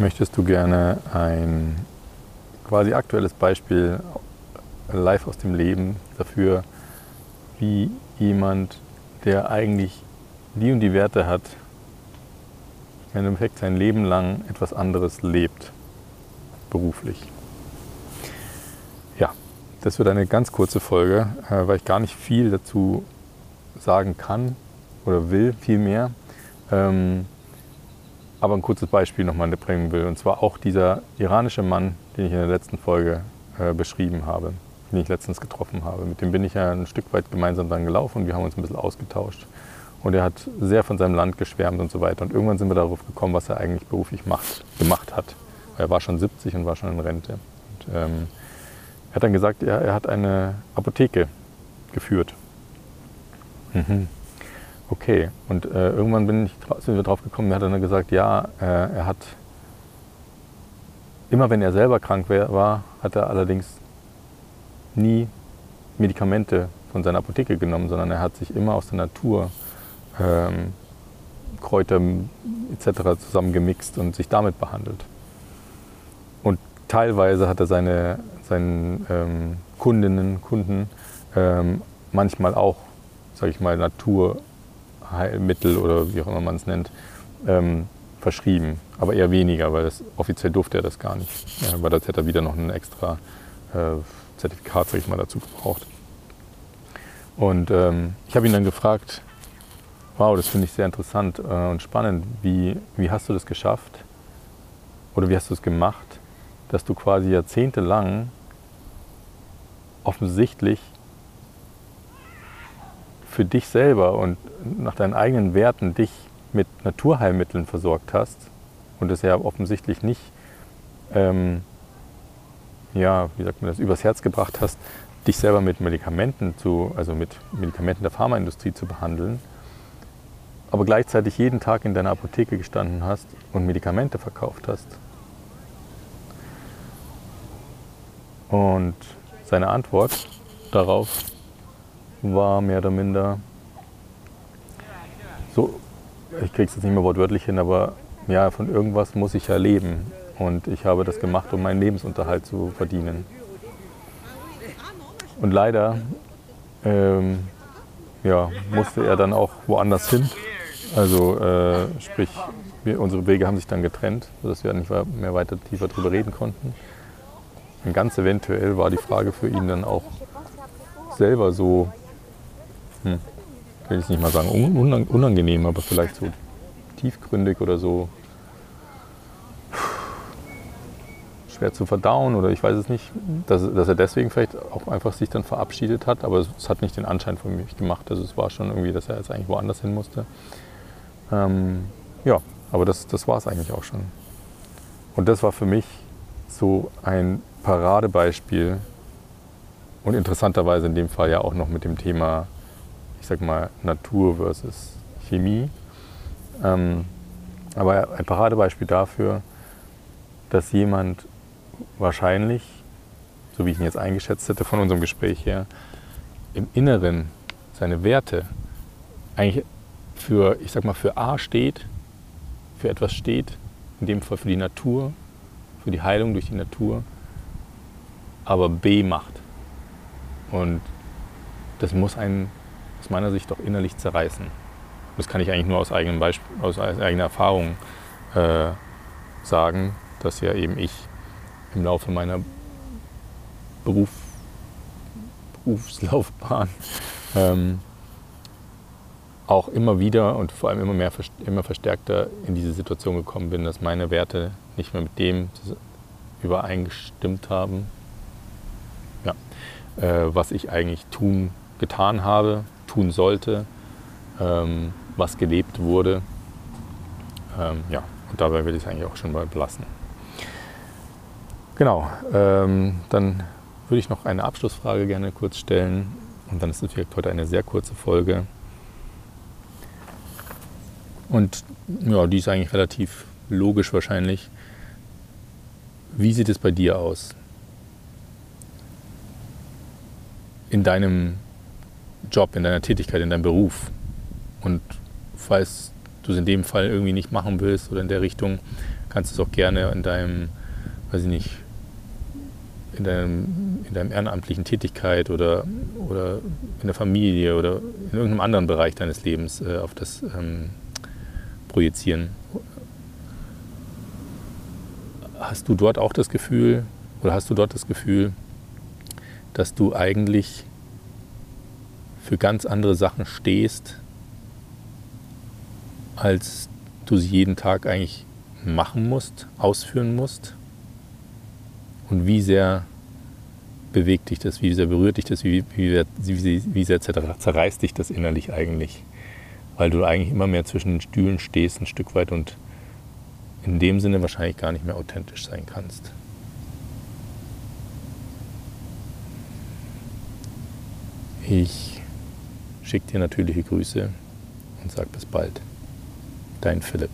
Möchtest du gerne ein quasi aktuelles Beispiel live aus dem Leben dafür, wie jemand, der eigentlich die und die Werte hat, im Endeffekt sein Leben lang etwas anderes lebt, beruflich. Ja, das wird eine ganz kurze Folge, äh, weil ich gar nicht viel dazu sagen kann oder will, viel mehr. Ähm, aber ein kurzes Beispiel nochmal bringen will. Und zwar auch dieser iranische Mann, den ich in der letzten Folge äh, beschrieben habe, den ich letztens getroffen habe. Mit dem bin ich ja ein Stück weit gemeinsam dann gelaufen und wir haben uns ein bisschen ausgetauscht. Und er hat sehr von seinem Land geschwärmt und so weiter. Und irgendwann sind wir darauf gekommen, was er eigentlich beruflich macht, gemacht hat. Er war schon 70 und war schon in Rente. Und, ähm, er hat dann gesagt, er, er hat eine Apotheke geführt. Mhm. Okay, und äh, irgendwann bin ich, sind wir drauf gekommen, er hat dann gesagt, ja, äh, er hat, immer wenn er selber krank war, hat er allerdings nie Medikamente von seiner Apotheke genommen, sondern er hat sich immer aus der Natur ähm, Kräuter etc. zusammengemixt und sich damit behandelt. Und teilweise hat er seine, seinen ähm, Kundinnen, Kunden ähm, manchmal auch, sage ich mal, Natur Heilmittel oder wie auch immer man es nennt, ähm, verschrieben. Aber eher weniger, weil das, offiziell durfte er das gar nicht. Ja, weil das hätte er wieder noch ein extra äh, Zertifikat, sag ich mal, dazu gebraucht. Und ähm, ich habe ihn dann gefragt, wow, das finde ich sehr interessant äh, und spannend, wie, wie hast du das geschafft oder wie hast du es gemacht, dass du quasi jahrzehntelang offensichtlich für dich selber und nach deinen eigenen Werten dich mit Naturheilmitteln versorgt hast und es ja offensichtlich nicht, ähm, ja, wie sagt man das, übers Herz gebracht hast, dich selber mit Medikamenten zu, also mit Medikamenten der Pharmaindustrie zu behandeln, aber gleichzeitig jeden Tag in deiner Apotheke gestanden hast und Medikamente verkauft hast. Und seine Antwort darauf war mehr oder minder so, ich kriege es jetzt nicht mehr wortwörtlich hin, aber ja, von irgendwas muss ich ja leben. Und ich habe das gemacht, um meinen Lebensunterhalt zu verdienen. Und leider ähm, ja, musste er dann auch woanders hin. Also äh, sprich, wir, unsere Wege haben sich dann getrennt, sodass wir nicht mehr weiter tiefer darüber reden konnten. Und ganz eventuell war die Frage für ihn dann auch selber so hm, will ich nicht mal sagen unangenehm, aber vielleicht so tiefgründig oder so schwer zu verdauen oder ich weiß es nicht, dass, dass, er deswegen vielleicht auch einfach sich dann verabschiedet hat, aber es, hat nicht den Anschein von mich gemacht. Also es war schon irgendwie, dass er jetzt eigentlich woanders hin musste. Ähm, ja, aber das, das war es eigentlich auch schon. Und das war für mich so ein Paradebeispiel und interessanterweise in dem Fall ja auch noch mit dem Thema sag mal, Natur versus Chemie. Ähm, aber ein Paradebeispiel dafür, dass jemand wahrscheinlich, so wie ich ihn jetzt eingeschätzt hätte von unserem Gespräch her, im Inneren seine Werte eigentlich für, ich sag mal, für A steht, für etwas steht, in dem Fall für die Natur, für die Heilung durch die Natur, aber B macht. Und das muss ein aus meiner Sicht doch innerlich zerreißen. Das kann ich eigentlich nur aus, eigenem Beisp aus eigener Erfahrung äh, sagen, dass ja eben ich im Laufe meiner Beruf, Berufslaufbahn ähm, auch immer wieder und vor allem immer mehr immer verstärkter in diese Situation gekommen bin, dass meine Werte nicht mehr mit dem übereingestimmt haben, ja, äh, was ich eigentlich tun, getan habe, tun sollte, ähm, was gelebt wurde. Ähm, ja, und dabei will ich es eigentlich auch schon mal belassen. Genau, ähm, dann würde ich noch eine Abschlussfrage gerne kurz stellen. Und dann ist es vielleicht heute eine sehr kurze Folge. Und ja, die ist eigentlich relativ logisch wahrscheinlich. Wie sieht es bei dir aus? In deinem Job, in deiner Tätigkeit, in deinem Beruf. Und falls du es in dem Fall irgendwie nicht machen willst oder in der Richtung, kannst es auch gerne in deinem, weiß ich nicht, in deinem, in deinem ehrenamtlichen Tätigkeit oder, oder in der Familie oder in irgendeinem anderen Bereich deines Lebens äh, auf das ähm, projizieren. Hast du dort auch das Gefühl, oder hast du dort das Gefühl, dass du eigentlich für ganz andere Sachen stehst, als du sie jeden Tag eigentlich machen musst, ausführen musst? Und wie sehr bewegt dich das, wie sehr berührt dich das, wie, wie, wie, wie sehr zerreißt dich das innerlich eigentlich? Weil du eigentlich immer mehr zwischen den Stühlen stehst, ein Stück weit und in dem Sinne wahrscheinlich gar nicht mehr authentisch sein kannst. Ich schicke dir natürliche Grüße und sage bis bald. Dein Philipp.